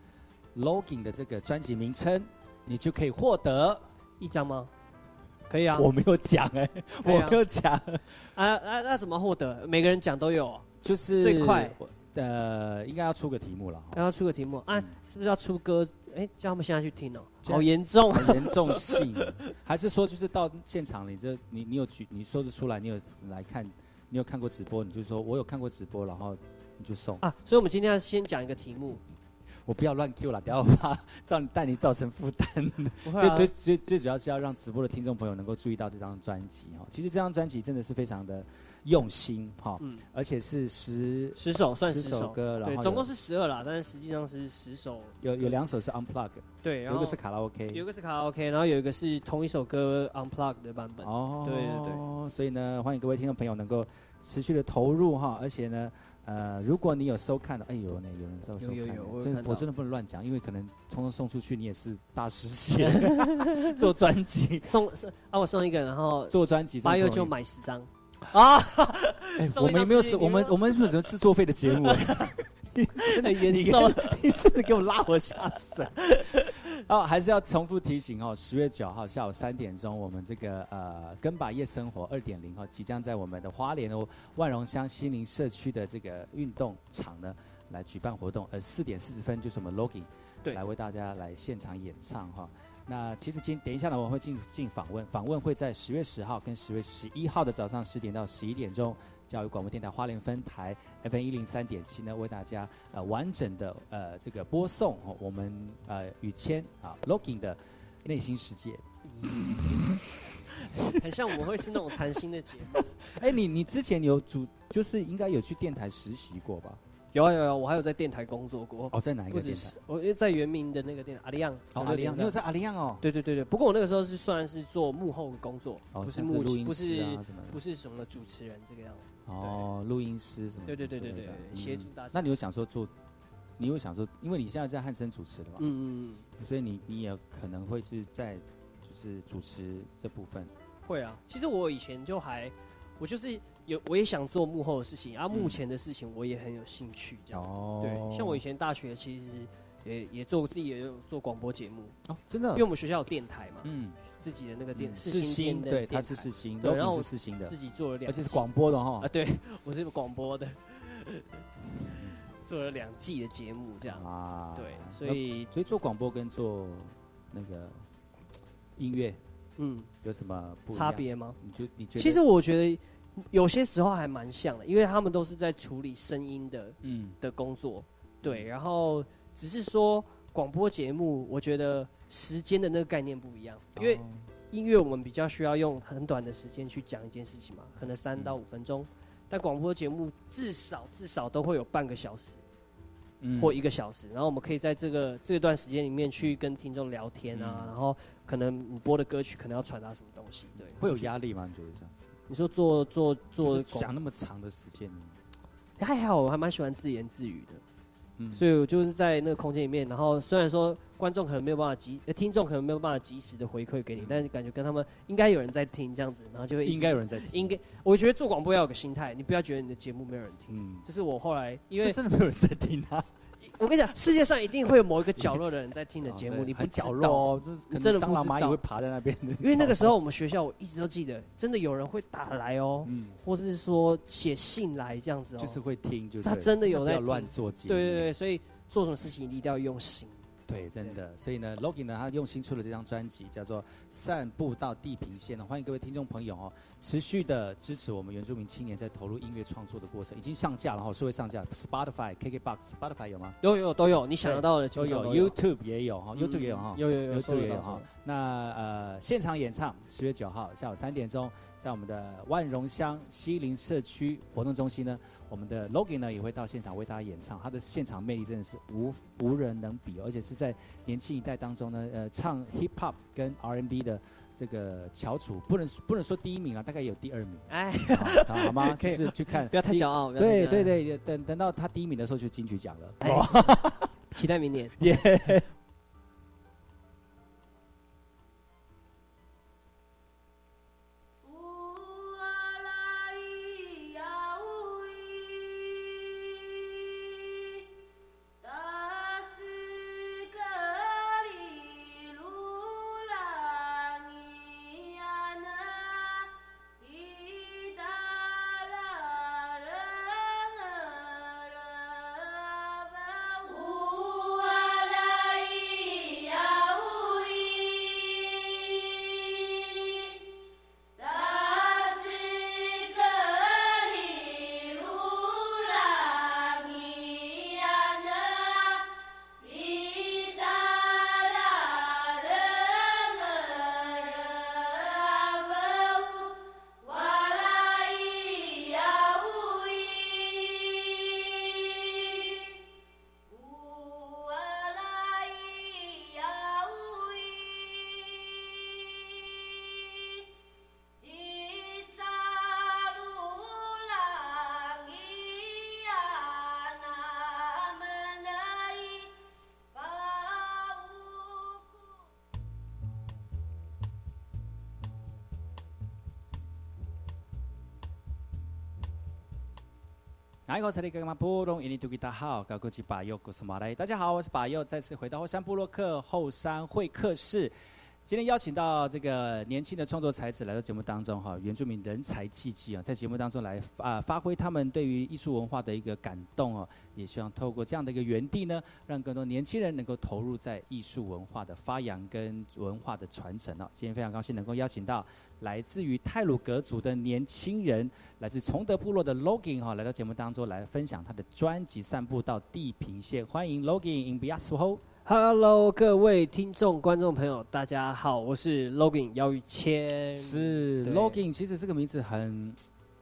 Speaker 1: Login 的这个专辑名称，你就可以获得。
Speaker 12: 一张吗？可以啊，
Speaker 1: 我没有讲哎、我没有讲，
Speaker 12: 啊啊，那怎么获得？每个人讲都有。哦，
Speaker 1: 就是
Speaker 12: 最快。
Speaker 1: 我呃，应该要出个题目了哈。
Speaker 12: 然后出个题目啊，
Speaker 1: 嗯
Speaker 12: 是不是要出歌？哎，叫他们现在去听哦，好严重，
Speaker 1: 很严重性，[laughs] 还是说就是到现场，你这你你有举你说得出来，你有来看，你有看过直播，你就说我有看过直播，然后你就送。
Speaker 12: 啊！所以我们今天要先讲一个题目，
Speaker 1: 我不要乱 Q 了，不要怕造你带你造成负担。
Speaker 12: 啊
Speaker 1: 最最最最主要是要让直播的听众朋友能够注意到这张专辑哈。其实这张专辑真的是非常的用心哈，
Speaker 12: 嗯。
Speaker 1: 而且是十
Speaker 12: 十首算
Speaker 1: 十
Speaker 12: 十首。
Speaker 1: 歌，然
Speaker 12: 对，
Speaker 1: 后有
Speaker 12: 总共是十二啦，但是实际上是十首，
Speaker 1: 有有两首是 Unplug，
Speaker 12: 对，
Speaker 1: 有一个是卡拉 OK，
Speaker 12: 有一个是卡拉 OK，然后有一个是同一首歌 unplug 的版本。
Speaker 1: 哦，
Speaker 12: 对对对，
Speaker 1: 所以呢，欢迎各位听众朋友能够持续的投入哈，而且呢，呃，如果你有收看的，哎呦呢，有人收收看，
Speaker 12: 有有有我
Speaker 1: 我真的不能乱讲，因为可能通通送出去，你也是大师血 [laughs] 做专辑，
Speaker 12: 送送啊，我送一个，然后
Speaker 1: 做专辑
Speaker 12: 八月就买十张啊！
Speaker 1: 哎，我们有没有是，
Speaker 12: 出去你们
Speaker 1: 我们我们有什么制作费的节目？
Speaker 12: 很 [laughs] 严
Speaker 1: 你
Speaker 12: 重，[laughs]
Speaker 1: 你真的给我拉我下水。[laughs] 哦，还是要重复提醒哦，十月九号下午三点钟，我们这个呃根把夜生活二点零哦，即将在我们的花莲哦万荣乡西林社区的这个运动场呢来举办活动，呃四点四十分就是我们 login，
Speaker 12: 对
Speaker 1: 来为大家来现场演唱哈。那其实今等一下呢，我们会进进访问，访问会在十月十号跟十月十一号的早上十点到十一点钟，教育广播电台花莲分台 FM 一零三点七呢，为大家呃完整的呃这个播送哦，我们呃雨谦啊 Logging 的内心世界。[laughs]
Speaker 12: 很像我们会是那种谈心的节目。[laughs]
Speaker 1: 哎，你你之前有主就是应该有去电台实习过吧？
Speaker 12: 有啊有啊，我还有在电台工作过。
Speaker 1: 哦，在哪一个电台？
Speaker 12: 我在原名的那个电台阿里样。
Speaker 1: 哦，阿里样，你有在阿里样哦？
Speaker 12: 对对对对，不过我那个时候是算是做幕后工作，
Speaker 1: 哦
Speaker 12: 不是幕
Speaker 1: 录音
Speaker 12: 不是
Speaker 1: 师啊什么
Speaker 12: 不是什么主持人这个样子。
Speaker 1: 哦，录音师什么
Speaker 12: 对对对？对对
Speaker 1: 嗯
Speaker 12: 协助大家
Speaker 1: 那你有想说做？你有想说，因为你现在在汉森主持的嘛，
Speaker 12: 嗯嗯嗯
Speaker 1: 所以你你也可能会是在就是主持这部分。
Speaker 12: 会啊，其实我以前就还，我就是有我也想做幕后的事情，啊，目前的事情我也很有兴趣，这样。
Speaker 1: 哦。
Speaker 12: 对，像我以前大学其实也也做自己也有做广播节目。
Speaker 1: 哦，真的？
Speaker 12: 因为我们学校有电台嘛，
Speaker 1: 嗯，
Speaker 12: 自己的那个电
Speaker 1: 嗯。
Speaker 12: 世
Speaker 1: 世新
Speaker 12: 电的
Speaker 1: 对它
Speaker 12: 电台。
Speaker 1: 是世新
Speaker 12: 然后
Speaker 1: 是世新的。
Speaker 12: 自己做了两季，
Speaker 1: 而且是广播的哈。
Speaker 12: 啊，对，[laughs] 我是广播的。[laughs] 做了两季的节目，这样。
Speaker 1: 啊，
Speaker 12: 对，所以
Speaker 1: 所以做广播跟做那个音乐，
Speaker 12: 嗯，
Speaker 1: 有什么
Speaker 12: 差别吗？
Speaker 1: 你就你觉得？
Speaker 12: 其实我觉得有些时候还蛮像的，因为他们都是在处理声音的，
Speaker 1: 嗯。
Speaker 12: 的工作，对，然后只是说广播节目，我觉得时间的那个概念不一样，因为
Speaker 1: 哦
Speaker 12: 音乐我们比较需要用很短的时间去讲一件事情嘛，可能三到五分钟，但广播节目至少至少都会有半个小时。
Speaker 1: 嗯。
Speaker 12: 或一个小时，然后我们可以在这个这段时间里面去跟听众聊天啊，
Speaker 1: 嗯。
Speaker 12: 然后可能你播的歌曲可能要传达什么东西，对，
Speaker 1: 会有压力吗？你觉得这样？子？
Speaker 12: 你说做做做
Speaker 1: 就是讲那么长的时间，
Speaker 12: 还好，我还蛮喜欢自言自语的。
Speaker 1: 嗯。
Speaker 12: 所以我就是在那个空间里面，然后虽然说观众可能没有办法及，呃听众可能没有办法及时的回馈给你，但是感觉跟他们应该有人在听这样子，然后就会一直
Speaker 1: 应该有人在听。
Speaker 12: 应该我觉得做广播要有个心态，你不要觉得你的节目没有人听，
Speaker 1: 嗯，
Speaker 12: 这是我后来因为
Speaker 1: 就真的没有人在听啊。
Speaker 12: 我跟你讲，世界上一定会有某一个角落的人在听你的节目，你不
Speaker 1: 角落哦
Speaker 12: 真的不
Speaker 1: 蟑螂蚂蚁会爬在那边的。
Speaker 12: 因为那个时候我们学校我一直都记得，真的有人会打来哦，
Speaker 1: 嗯。
Speaker 12: 或是说写信来这样子哦，
Speaker 1: 就是会听，就是
Speaker 12: 他真的有在
Speaker 1: 乱做节目。
Speaker 12: 对对对，所以做什么事情一定要用心。
Speaker 1: 对，真的。所以呢，Logan 呢，他用心出了这张专辑，叫做《散步到地平线》呢。欢迎各位听众朋友哦，持续的支持我们原住民青年在投入音乐创作的过程，已经上架了哈，是会上架，Spotify、KKBox、Spotify 有吗？
Speaker 12: 有有都有，你想得到的基
Speaker 1: 都有，YouTube 也有哈
Speaker 12: 嗯
Speaker 1: ，YouTube 也有哈，
Speaker 12: 有有有搜
Speaker 1: YouTube 也有哈。那呃，现场演唱十月九号下午三点钟，在我们的万荣乡西林社区活动中心呢，我们的 Logan 呢也会到现场为大家演唱，他的现场魅力真的是无无人能比哦，而且是在年轻一代当中呢，呃，唱 Hip Hop 跟 R&B 的这个翘楚，不能不能说第一名了，大概有第二名，
Speaker 12: 哎，
Speaker 1: 好好吗？[laughs]
Speaker 12: 可以
Speaker 1: 就是去看，
Speaker 12: 不要太骄傲
Speaker 1: 对对对，等等到他第一名的时候就金曲奖了，
Speaker 12: 哎 [laughs] 期待明年。[laughs]
Speaker 1: 耶。哪大好，高古吉巴佑，古斯马来。大家好，我是巴佑，再次回到后山布洛克后山会客室。今天邀请到这个年轻的创作才子来到节目当中哈，原住民人才济济啊，在节目当中来啊发挥他们对于艺术文化的一个感动哦，也希望透过这样的一个园地呢，让更多年轻人能够投入在艺术文化的发扬跟文化的传承哦。今天非常高兴能够邀请到来自于泰鲁格族的年轻人，来自崇德部落的 Logan 哈，来到节目当中来分享他的专辑《散步到地平线》，欢迎 Logan in b i a s h o
Speaker 12: Hello，各位听众、观众朋友，大家好，我是 Logan 姚宇谦。
Speaker 1: 是
Speaker 12: 对
Speaker 1: Logan，其实这个名字很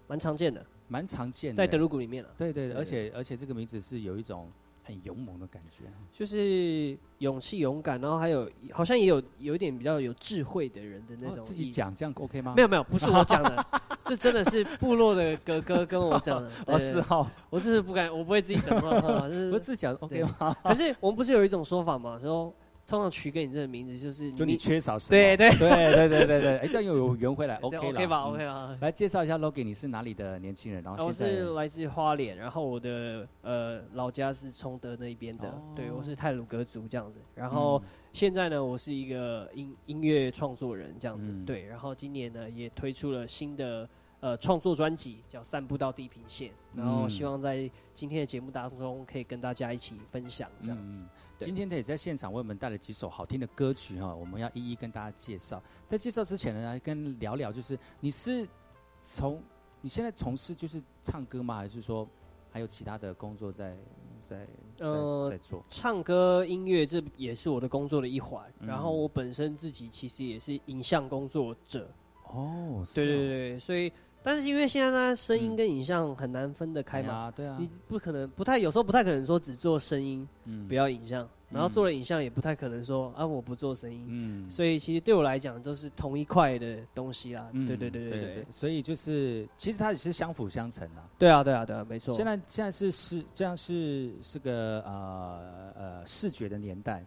Speaker 12: 蛮常见的。
Speaker 1: 蛮常见的，
Speaker 12: 在德鲁古里面了。
Speaker 1: 对对，
Speaker 12: 对
Speaker 1: 而且而且这个名字是有一种很勇猛的感觉。
Speaker 12: 就是勇气、勇敢，然后还有好像也有有一点比较有智慧的人的那种、
Speaker 1: 哦自己讲这样 OK 吗？
Speaker 12: 没有没有，不是我讲的，[laughs] 这真的是部落的哥哥跟我讲的。[laughs]
Speaker 1: 哦
Speaker 12: 对
Speaker 1: 是哦，
Speaker 12: 我是不敢，我不会自己讲话，哈就是 [laughs]
Speaker 1: 我自己讲 OK
Speaker 12: 对
Speaker 1: 吗？[laughs]
Speaker 12: 可是我们不是有一种说法嘛，说通常取给你这个名字就是
Speaker 1: 就你缺少什么？
Speaker 12: 对对
Speaker 1: 对对对对对，哎，这样又有圆回来，OK 了
Speaker 12: OK 吧
Speaker 1: 嗯
Speaker 12: ？OK 吧。
Speaker 1: 来介绍一下 Logan，你是哪里的年轻人？然后
Speaker 12: 我是来自花莲，然后我的呃老家是崇德那一边的，
Speaker 1: 哦
Speaker 12: 对我是泰鲁格族这样子。然后现在呢，我是一个音音乐创作人这样子，
Speaker 1: 嗯
Speaker 12: 对。然后今年呢也推出了新的呃创作专辑，叫《散步到地平线》，然后
Speaker 1: 嗯
Speaker 12: 希望在今天的节目当中可以跟大家一起分享这样子。
Speaker 1: 今天他也在现场为我们带了几首好听的歌曲哈，我们要一一跟大家介绍。在介绍之前呢，来跟聊聊，就是你是从你现在从事就是唱歌吗？还是说还有其他的工作在在在
Speaker 12: 呃
Speaker 1: 在做？
Speaker 12: 唱歌、音乐这也是我的工作的一环。
Speaker 1: 嗯
Speaker 12: 然后我本身自己其实也是影像工作者。
Speaker 1: 哦，
Speaker 12: 对对对，所以但是因为现在呢，声音跟影像很难分得开嘛，
Speaker 1: 对啊对啊
Speaker 12: 你不可能不太有时候不太可能说只做声音，
Speaker 1: 嗯
Speaker 12: 不要影像，然后做了影像也不太可能说啊我不做声音，
Speaker 1: 嗯
Speaker 12: 所以其实对我来讲都是同一块的东西啦。
Speaker 1: 嗯
Speaker 12: 对对对对
Speaker 1: 对
Speaker 12: 对，
Speaker 1: 所以就是其实它也是相辅相成的。
Speaker 12: 对啊对啊对啊，没错。
Speaker 1: 现在现在是是这样是是个呃呃视觉的年代，
Speaker 12: 确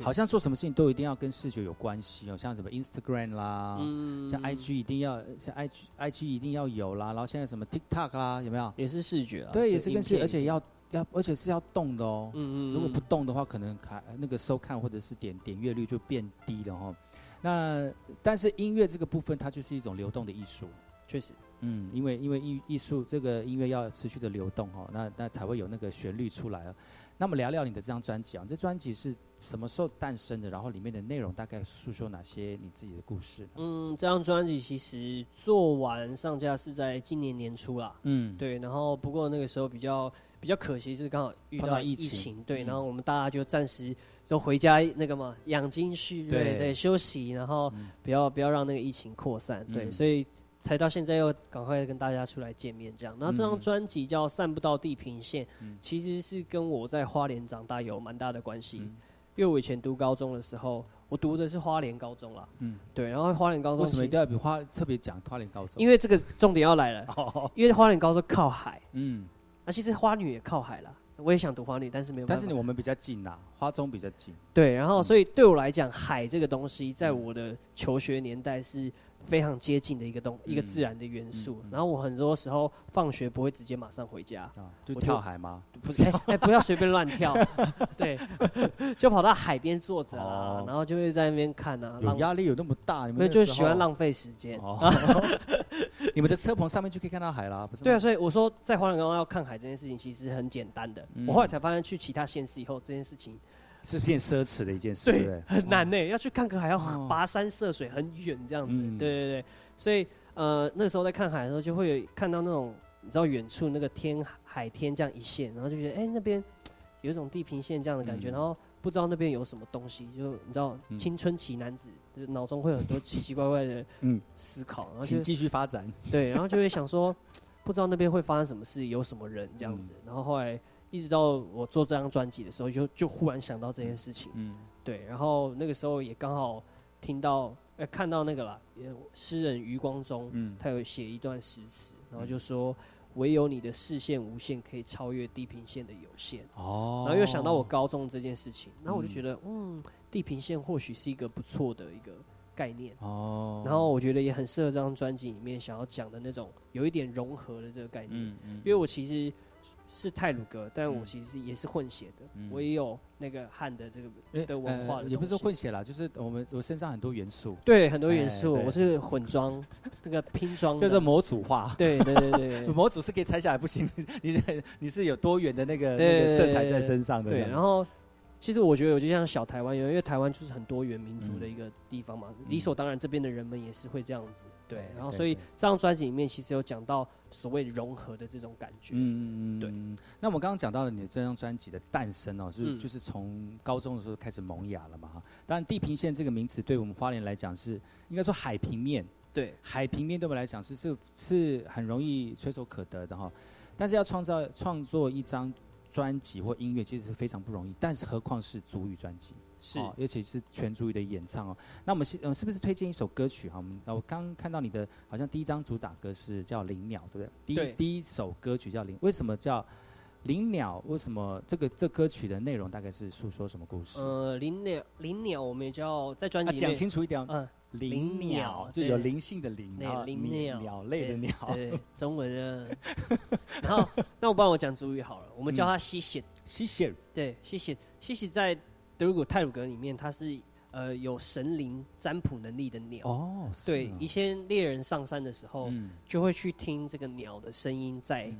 Speaker 1: 好像做什么事情都一定要跟视觉有关系哦，像什么 Instagram 啦，
Speaker 12: 嗯
Speaker 1: 像 IG 一定要像 IG IG 一定要有啦，然后现在什么 TikTok 啦，有没有？
Speaker 12: 也是视觉啊，
Speaker 1: 对，也是跟视觉，而且要要而且是要动的哦。
Speaker 12: 嗯嗯
Speaker 1: 如果不动的话，可能看那个收看或者是点点阅率就变低了哈。那但是音乐这个部分，它就是一种流动的艺术。
Speaker 12: 确实，
Speaker 1: 嗯，因为因为艺艺术这个音乐要持续的流动哦，那那才会有那个旋律出来啊。那么聊聊你的这张专辑啊，这专辑是什么时候诞生的？然后里面的内容大概诉说哪些你自己的故事？
Speaker 12: 嗯，这张专辑其实做完上架是在今年年初啦。
Speaker 1: 嗯
Speaker 12: 对，然后不过那个时候比较比较可惜，就是刚好遇到疫
Speaker 1: 情
Speaker 12: 情，对，
Speaker 1: 嗯
Speaker 12: 然后我们大家就暂时都回家那个嘛养精蓄锐，
Speaker 1: 对
Speaker 12: 对，休息，然后不要不要让那个疫情扩散，对，
Speaker 1: 嗯
Speaker 12: 所以才到现在又赶快跟大家出来见面这样。然后这张
Speaker 1: 嗯
Speaker 12: 专辑叫《散不到地平线》，
Speaker 1: 嗯
Speaker 12: 其实是跟我在花莲长大有蛮大的关系。
Speaker 1: 嗯
Speaker 12: 因为我以前读高中的时候，我读的是花莲高中啦，
Speaker 1: 嗯，
Speaker 12: 对，然后花莲高中其
Speaker 1: 为什么一定要比花特别讲花莲高中？
Speaker 12: 因为这个重点要来了，因为花莲高中靠海，
Speaker 1: 嗯，
Speaker 12: 那、其实花女也靠海啦，我也想读花女，但是没有。
Speaker 1: 但是你我们比较近呐，花中比较近。
Speaker 12: 对，然后所以对我来讲，海这个东西，在我的求学年代是非常接近的一个东、一个
Speaker 1: 嗯
Speaker 12: 自然的元素。然后我很多时候放学不会直接马上回家，
Speaker 1: 啊就跳海吗？
Speaker 12: 不是，哎、哎不要随便乱跳，[laughs] 对，[laughs] 就跑到海边坐着啊，
Speaker 1: 哦
Speaker 12: 然后就会在那边看啊，浪
Speaker 1: 有压力有那么大？你们
Speaker 12: 就喜欢浪费时间。[laughs]
Speaker 1: 哦你们的车棚上面就可以看到海啦，不是？
Speaker 12: 对啊，所以我说在花莲刚刚要看海这件事情其实很简单的。
Speaker 1: 嗯
Speaker 12: 我后来才发现，去其他县市以后，这件事情
Speaker 1: 是变奢侈的一件事，对不
Speaker 12: 对
Speaker 1: 对？
Speaker 12: 很难呢、要去看个海要
Speaker 1: 哦
Speaker 12: 跋山涉水很远这样子。
Speaker 1: 嗯
Speaker 12: 对对对，所以呃那时候在看海的时候，就会有看到那种你知道远处那个天海天这样一线，然后就觉得哎、那边有一种地平线这样的感觉，
Speaker 1: 嗯
Speaker 12: 然后不知道那边有什么东西，就你知道
Speaker 1: 嗯
Speaker 12: 青春期男子就是脑中会有很多奇奇怪怪的
Speaker 1: 嗯
Speaker 12: 思考，然后就
Speaker 1: 请继续发展。
Speaker 12: 对，然后就会想说，不知道那边会发生什么事，有什么人这样子。然后后来一直到我做这张专辑的时候，就就忽然想到这件事情。
Speaker 1: 嗯
Speaker 12: 对，然后那个时候也刚好听到，呃，看到那个了，也诗人余光中，
Speaker 1: 嗯
Speaker 12: 他有写一段诗词，然后就说。唯有你的视线无限，可以超越地平线的有限。
Speaker 1: 哦
Speaker 12: 然后又想到我高中这件事情，然后我就觉得，嗯，地平线或许是一个不错的一个概念。
Speaker 1: 哦，
Speaker 12: 然后我觉得也很适合这张专辑里面想要讲的那种有一点融合的这个概念。
Speaker 1: 嗯嗯
Speaker 12: 因为我其实是泰鲁格，但我其实也是混血的，
Speaker 1: 嗯。
Speaker 12: 我也有那个汉的这个的文化的、
Speaker 1: 呃也不是说混血啦，就是我们我身上很多元素，
Speaker 12: 对很多元素，
Speaker 1: 哎
Speaker 12: 我是混装 [laughs] 那个拼装的，
Speaker 1: 就是模组化。
Speaker 12: 对对对对 [laughs]
Speaker 1: 模组是可以拆下来，不行，[laughs] 你是你是有多元的那个那个色彩在身上的。
Speaker 12: 对，然后其实我觉得，我就像小台湾一样，因为台湾就是很多元民族的一个地方嘛，理所当然这边的人们也是会这样子。对，然后所以这张专辑里面其实有讲到所谓融合的这种感觉。
Speaker 1: 嗯嗯嗯，对。那我们刚刚讲到了你的这张专辑的诞生哦，就是、
Speaker 12: 嗯
Speaker 1: 就是从高中的时候开始萌芽了嘛哈。当然，地平线这个名词对我们花莲来讲是应该说海平面，
Speaker 12: 对，
Speaker 1: 海平面对我们来讲是是是很容易垂手可得的哈。但是要创造创作一张专辑或音乐，其实是非常不容易。但是何况是足语专辑，
Speaker 12: 是
Speaker 1: 哦，尤其是全足语的演唱哦。那我们是嗯，是不是推荐一首歌曲哈？我们呃我刚看到你的好像第一张主打歌是叫《灵鸟》，对不对？第一第一首歌曲叫《灵》，为什么叫灵鸟？为什么这个这歌曲的内容大概是诉说什么故事？
Speaker 12: 呃，灵鸟，灵鸟，我们也叫在专辑
Speaker 1: 啊讲清楚一点哦
Speaker 12: 嗯，
Speaker 1: 灵鸟就有灵性的灵，
Speaker 12: 对
Speaker 1: 然后
Speaker 12: 灵鸟，
Speaker 1: 鸟鸟类的
Speaker 12: 对
Speaker 1: 鸟。
Speaker 12: 对，[laughs] 中文的。[laughs] 然后，那我帮我讲主语好了，我们叫它西西。
Speaker 1: 西西，
Speaker 12: 对，西西，西西在德鲁古泰鲁格里面，它是呃有神灵占卜能力的鸟。
Speaker 1: 哦，
Speaker 12: 对以前猎人上山的时候，
Speaker 1: 嗯
Speaker 12: 就会去听这个鸟的声音，在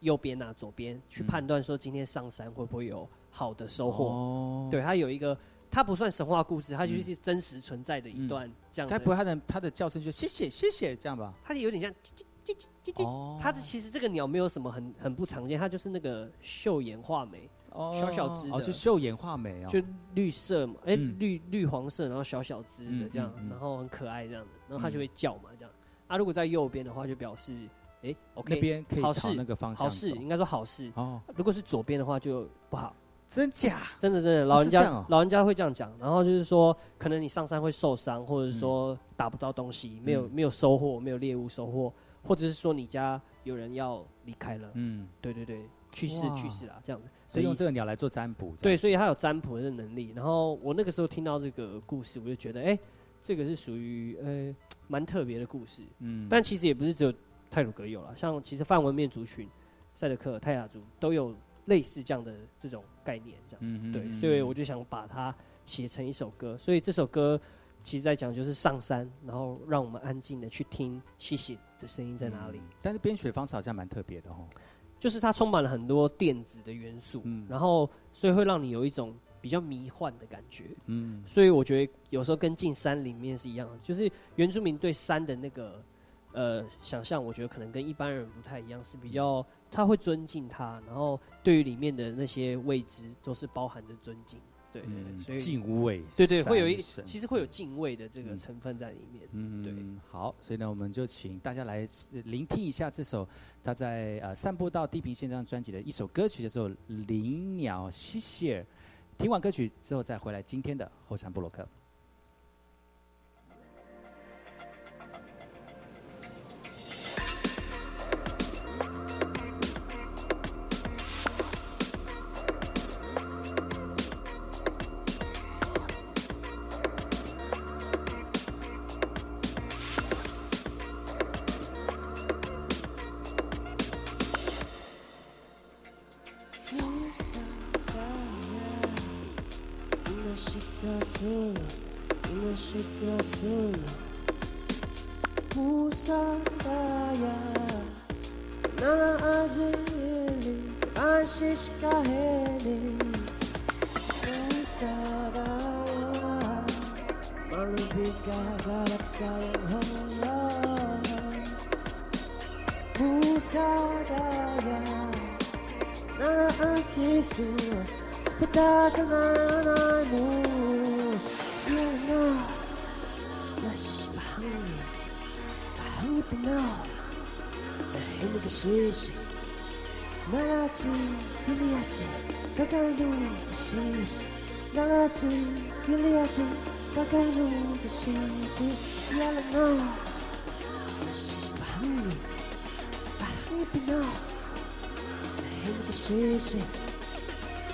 Speaker 12: 右边啊、左边去判断说今天上山会不会有好的收获。
Speaker 1: 哦
Speaker 12: 对，它有一个，它不算神话故事，它就是真实存在的一
Speaker 1: 嗯
Speaker 12: 段这样的。
Speaker 1: 该不会它的它的叫声就谢谢谢谢这样吧？
Speaker 12: 它是有点像叽叽叽叽叽
Speaker 1: 哦
Speaker 12: 叽，它是其实这个鸟没有什么很很不常见，它就是那个秀眼画眉，小小只的，
Speaker 1: 哦，就秀眼画眉啊，
Speaker 12: 就绿色嘛，哎、
Speaker 1: 嗯
Speaker 12: 绿绿黄色，然后小小只的
Speaker 1: 嗯
Speaker 12: 这样，然后很可爱这样子，然后它就会叫嘛，这样。啊，如果在右边的话，就表示，哎，OK，
Speaker 1: 那边可以朝那个方向
Speaker 12: 好事，应该说好事。
Speaker 1: 哦，
Speaker 12: 如果是左边的话就不好。
Speaker 1: 真假？
Speaker 12: 真的真的，老人家、老人家会这样讲，然后就是说，可能你上山会受伤，或者说打不到东西，没有
Speaker 1: 嗯
Speaker 12: 没有收获，没有猎物收获，或者是说你家有人要离开了，
Speaker 1: 嗯，
Speaker 12: 对对对，去世去世啦，这样子。
Speaker 1: 所以用这个鸟来做占卜，
Speaker 12: 对，所以它有占卜的能力。然后我那个时候听到这个故事，我就觉得，哎、这个是属于呃蛮特别的故事。
Speaker 1: 嗯
Speaker 12: 但其实也不是只有泰鲁格有了，像其实范文面族群、赛德克、泰雅族都有类似这样的这种概念，这样。对，所以我就想把它写成一首歌。所以这首歌其实在讲就是上山，然后让我们安静的去听西西的声音在哪里。
Speaker 1: 但是编曲的方式好像蛮特别的哦。
Speaker 12: 就是它充满了很多电子的元素，
Speaker 1: 嗯
Speaker 12: 然后所以会让你有一种比较迷幻的感觉。
Speaker 1: 嗯
Speaker 12: 所以我觉得有时候跟进山里面是一样的，就是原住民对山的那个呃想象，我觉得可能跟一般人不太一样，是比较他会尊敬他，然后对于里面的那些未知都是包含着尊敬。对对对，
Speaker 1: 嗯
Speaker 12: 所以
Speaker 1: 敬畏
Speaker 12: 对对，会有一其实会有敬畏的这个成分在里面。
Speaker 1: 嗯，
Speaker 12: 对。
Speaker 1: 好，所以呢，我们就请大家来呃聆听一下这首他在呃散步到地平线这张专辑的一首歌曲，叫做《灵鸟西谢尔》。听完歌曲之后，再回来今天的后山部落
Speaker 13: shake your soul up. You must shake your nana ajeli, ashish kaheli. Musaya, malubika galak sayang hongla. Musadaya, nana ajeli, without an eye on You know, this is behind you. Behind you now. Behind the seas. Nalati, Iliati, Gagainu, seas. Nalati, Iliati, Gagainu, seas. Yellow now. This is behind you. Behind you now. Behind the seas.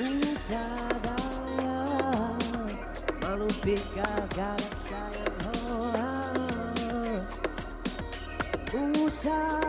Speaker 13: Pensaban Malupit kagad sa'yo Kung sa